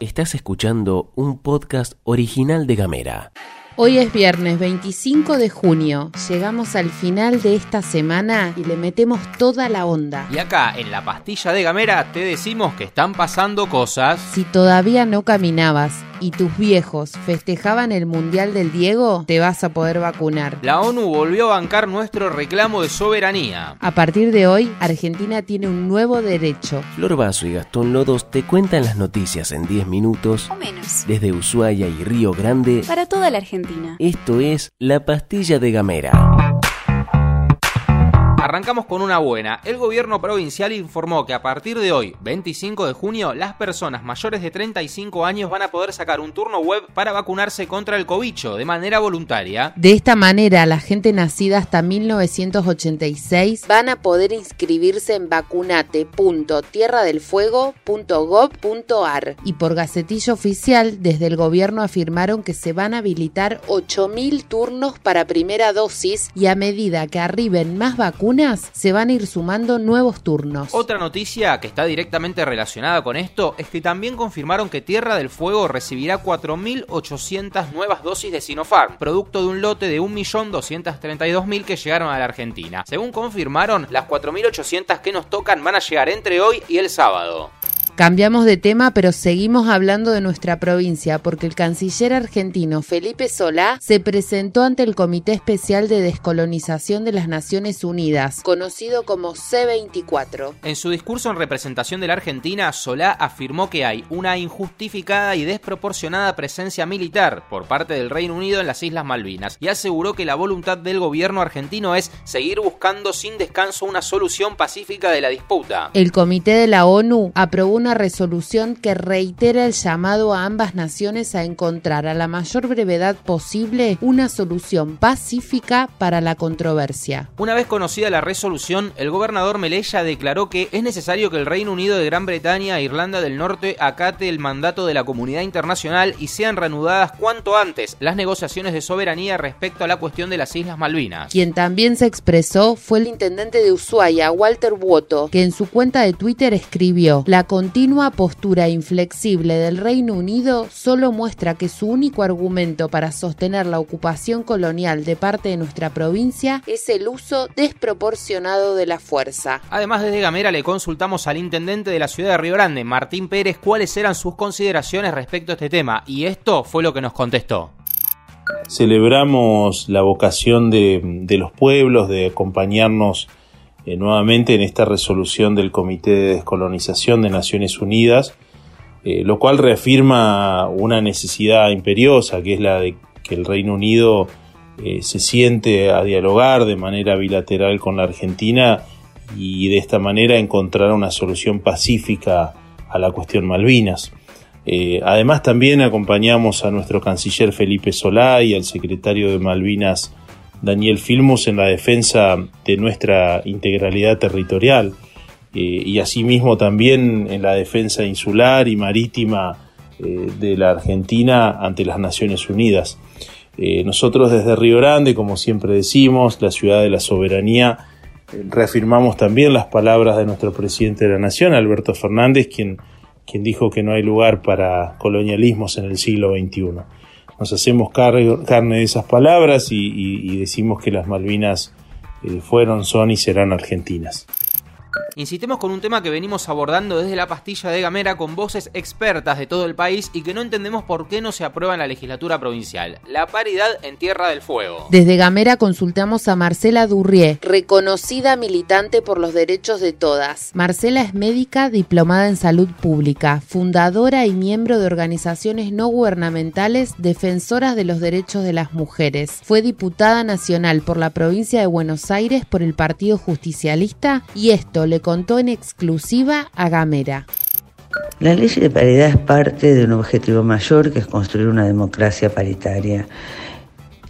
Estás escuchando un podcast original de Gamera. Hoy es viernes 25 de junio. Llegamos al final de esta semana y le metemos toda la onda. Y acá, en la pastilla de Gamera, te decimos que están pasando cosas. Si todavía no caminabas y tus viejos festejaban el Mundial del Diego, te vas a poder vacunar. La ONU volvió a bancar nuestro reclamo de soberanía. A partir de hoy, Argentina tiene un nuevo derecho. Flor Vaso y Gastón Lodos te cuentan las noticias en 10 minutos O menos. desde Ushuaia y Río Grande. Para toda la Argentina. Esto es La Pastilla de Gamera. Arrancamos con una buena. El gobierno provincial informó que a partir de hoy, 25 de junio, las personas mayores de 35 años van a poder sacar un turno web para vacunarse contra el cobicho de manera voluntaria. De esta manera, la gente nacida hasta 1986 van a poder inscribirse en vacunate.tierradelfuego.gov.ar y por gacetillo oficial, desde el gobierno afirmaron que se van a habilitar 8.000 turnos para primera dosis y a medida que arriben más vacunas, se van a ir sumando nuevos turnos. Otra noticia que está directamente relacionada con esto es que también confirmaron que Tierra del Fuego recibirá 4.800 nuevas dosis de Sinopharm, producto de un lote de 1.232.000 que llegaron a la Argentina. Según confirmaron, las 4.800 que nos tocan van a llegar entre hoy y el sábado. Cambiamos de tema, pero seguimos hablando de nuestra provincia, porque el canciller argentino Felipe Solá se presentó ante el Comité Especial de Descolonización de las Naciones Unidas, conocido como C24. En su discurso en representación de la Argentina, Solá afirmó que hay una injustificada y desproporcionada presencia militar por parte del Reino Unido en las Islas Malvinas y aseguró que la voluntad del gobierno argentino es seguir buscando sin descanso una solución pacífica de la disputa. El Comité de la ONU aprobó una resolución que reitera el llamado a ambas naciones a encontrar a la mayor brevedad posible una solución pacífica para la controversia. Una vez conocida la resolución, el gobernador Melella declaró que es necesario que el Reino Unido de Gran Bretaña e Irlanda del Norte acate el mandato de la comunidad internacional y sean reanudadas cuanto antes las negociaciones de soberanía respecto a la cuestión de las Islas Malvinas. Quien también se expresó fue el intendente de Ushuaia, Walter Woto, que en su cuenta de Twitter escribió: La continua postura inflexible del Reino Unido solo muestra que su único argumento para sostener la ocupación colonial de parte de nuestra provincia es el uso desproporcionado de la fuerza. Además, desde Gamera le consultamos al intendente de la ciudad de Río Grande, Martín Pérez, cuáles eran sus consideraciones respecto a este tema, y esto fue lo que nos contestó. Celebramos la vocación de, de los pueblos de acompañarnos eh, nuevamente en esta resolución del Comité de Descolonización de Naciones Unidas, eh, lo cual reafirma una necesidad imperiosa, que es la de que el Reino Unido eh, se siente a dialogar de manera bilateral con la Argentina y de esta manera encontrar una solución pacífica a la cuestión Malvinas. Además también acompañamos a nuestro canciller Felipe Solá y al secretario de Malvinas Daniel Filmus en la defensa de nuestra integralidad territorial eh, y asimismo también en la defensa insular y marítima eh, de la Argentina ante las Naciones Unidas. Eh, nosotros desde Río Grande, como siempre decimos, la ciudad de la soberanía, reafirmamos también las palabras de nuestro presidente de la Nación, Alberto Fernández, quien, quien dijo que no hay lugar para colonialismos en el siglo XXI nos hacemos car- carne de esas palabras y decimos que las Malvinas eh, fueron, son y serán argentinas. Insistemos con un tema que venimos abordando desde la pastilla de Gamera con voces expertas de todo el país y que no entendemos por qué no se aprueba en la legislatura provincial. La paridad en Tierra del Fuego. Desde Gamera consultamos a Marcela Durrié, reconocida militante por los derechos de todas. Marcela es médica diplomada en salud pública, fundadora y miembro de organizaciones no gubernamentales defensoras de los derechos de las mujeres. Fue diputada nacional por la provincia de Buenos Aires por el Partido Justicialista y esto le contó en exclusiva a Gamera. La ley de paridad es parte de un objetivo mayor que es construir una democracia paritaria.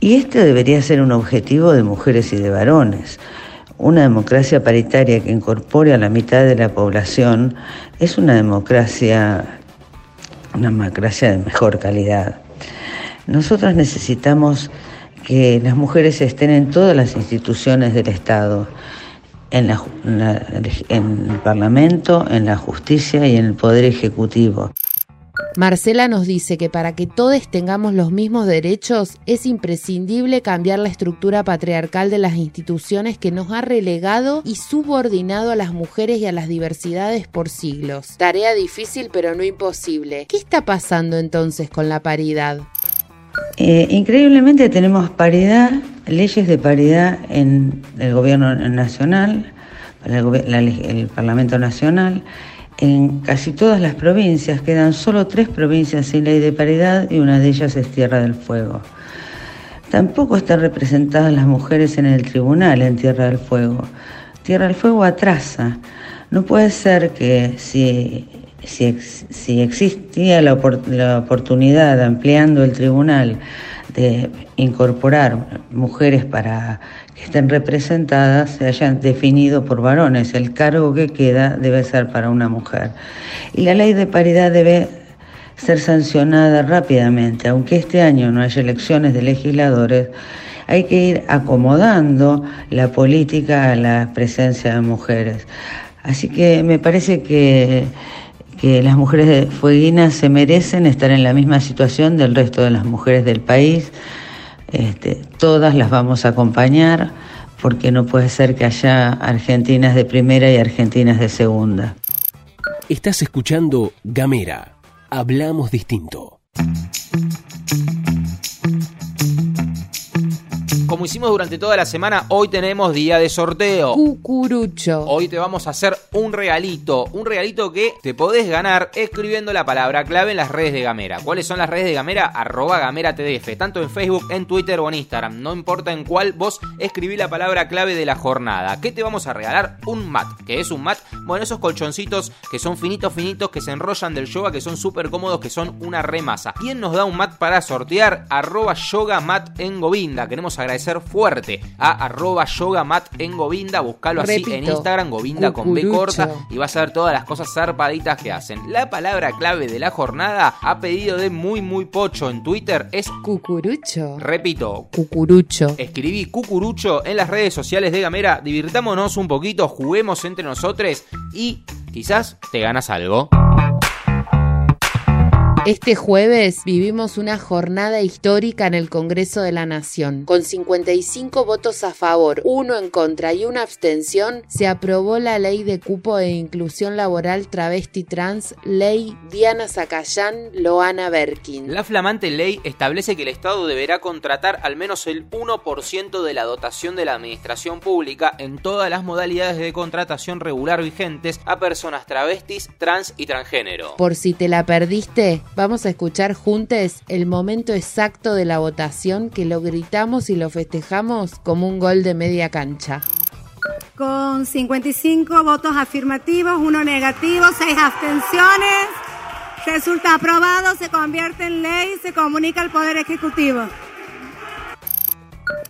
Y este debería ser un objetivo de mujeres y de varones. Una democracia paritaria que incorpore a la mitad de la población es una democracia, una democracia de mejor calidad. Nosotros necesitamos que las mujeres estén en todas las instituciones del Estado en, en el Parlamento, en la justicia y en el Poder Ejecutivo. Marcela nos dice que para que todos tengamos los mismos derechos es imprescindible cambiar la estructura patriarcal de las instituciones que nos ha relegado y subordinado a las mujeres y a las diversidades por siglos. Tarea difícil pero no imposible. ¿Qué está pasando entonces con la paridad? Eh, increíblemente tenemos paridad, leyes de paridad en el gobierno nacional, el Parlamento Nacional, en casi todas las provincias quedan solo tres provincias sin ley de paridad y una de ellas es Tierra del Fuego. Tampoco están representadas las mujeres en el tribunal en Tierra del Fuego. Tierra del Fuego atrasa. No puede ser que si, si, existía la, la oportunidad ampliando el tribunal de incorporar mujeres para que estén representadas se hayan definido por varones. El cargo que queda debe ser para una mujer. Y la ley de paridad debe ser sancionada rápidamente. Aunque este año no haya elecciones de legisladores, hay que ir acomodando la política a la presencia de mujeres. Así que me parece que que las mujeres de fueguinas se merecen estar en la misma situación del resto de las mujeres del país. Este, todas las vamos a acompañar porque no puede ser que haya argentinas de primera y argentinas de segunda. Estás escuchando Gamera. Hablamos distinto. Como hicimos durante toda la semana, hoy tenemos día de sorteo. Cucurucho. Hoy te vamos a hacer un regalito, un regalito que te podés ganar escribiendo la palabra clave en las redes de Gamera. ¿Cuáles son las redes de Gamera? Arroba Gamera TDF, tanto en Facebook, en Twitter o en Instagram. No importa en cuál, vos escribí la palabra clave de la jornada. ¿Qué te vamos a regalar? Un mat. ¿Qué es un mat? Bueno, esos colchoncitos que son finitos, finitos, que se enrollan del yoga, que son súper cómodos, que son una remasa. ¿Quién nos da un mat para sortear? Arroba yoga mat en Govinda. Queremos agradecer ser fuerte a arroba yoga mat en Govinda, buscalo así en Instagram, Govinda con B corta y vas a ver todas las cosas zarpaditas que hacen. La palabra clave de la jornada a pedido de muy muy pocho en Twitter es cucurucho. Repito, cucurucho. Escribí cucurucho en las redes sociales de Gamera, divirtámonos un poquito, juguemos entre nosotros y quizás te ganas algo. Este jueves vivimos una jornada histórica en el Congreso de la Nación. Con 55 votos a favor, uno en contra y una abstención, se aprobó la ley de cupo e inclusión laboral travesti trans, ley Diana Zacayán, Loana Berkin. La flamante ley establece que el Estado deberá contratar al menos el 1% de la dotación de la administración pública en todas las modalidades de contratación regular vigentes a personas travestis, trans y transgénero. Por si te la perdiste, Vamos a escuchar juntos el momento exacto de la votación que lo gritamos y lo festejamos como un gol de media cancha. Con 55 votos afirmativos, uno negativo, seis abstenciones. Resulta aprobado, se convierte en ley, se comunica al Poder Ejecutivo.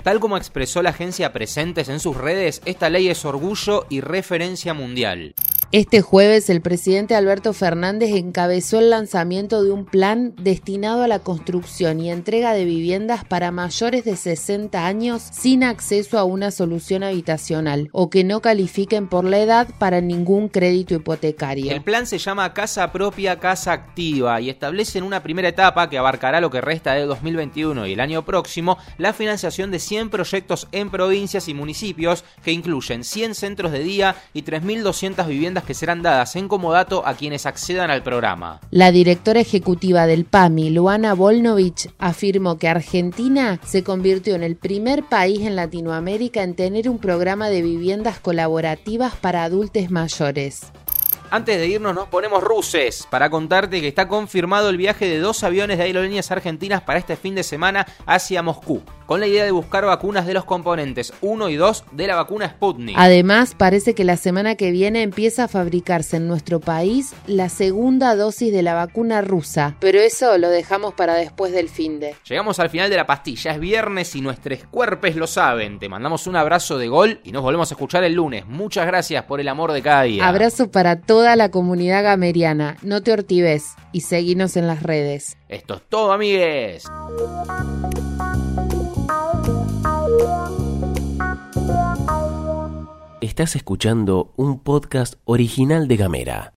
Tal como expresó la agencia Presentes en sus redes, esta ley es orgullo y referencia mundial. Este jueves el presidente Alberto Fernández encabezó el lanzamiento de un plan destinado a la construcción y entrega de viviendas para mayores de 60 años sin acceso a una solución habitacional o que no califiquen por la edad para ningún crédito hipotecario. El plan se llama Casa Propia, Casa Activa y establece en una primera etapa que abarcará lo que resta de 2021 y el año próximo la financiación de 100 proyectos en provincias y municipios que incluyen 100 centros de día y 3.200 viviendas que serán dadas en comodato a quienes accedan al programa. La directora ejecutiva del PAMI, Luana Volnovich, afirmó que Argentina se convirtió en el primer país en Latinoamérica en tener un programa de viviendas colaborativas para adultos mayores. Antes de irnos nos ponemos ruses para contarte que está confirmado el viaje de dos aviones de aerolíneas argentinas para este fin de semana hacia Moscú con la idea de buscar vacunas de los componentes 1 y 2 de la vacuna Sputnik. Además, parece que la semana que viene empieza a fabricarse en nuestro país la segunda dosis de la vacuna rusa, pero eso lo dejamos para después del fin de. Llegamos al final de la pastilla, es viernes y nuestros cuerpos lo saben. Te mandamos un abrazo de gol y nos volvemos a escuchar el lunes. Muchas gracias por el amor de cada día. Abrazo para toda la comunidad gameriana. No te ortives y seguinos en las redes. Esto es todo, amigues. Estás escuchando un podcast original de Gamera.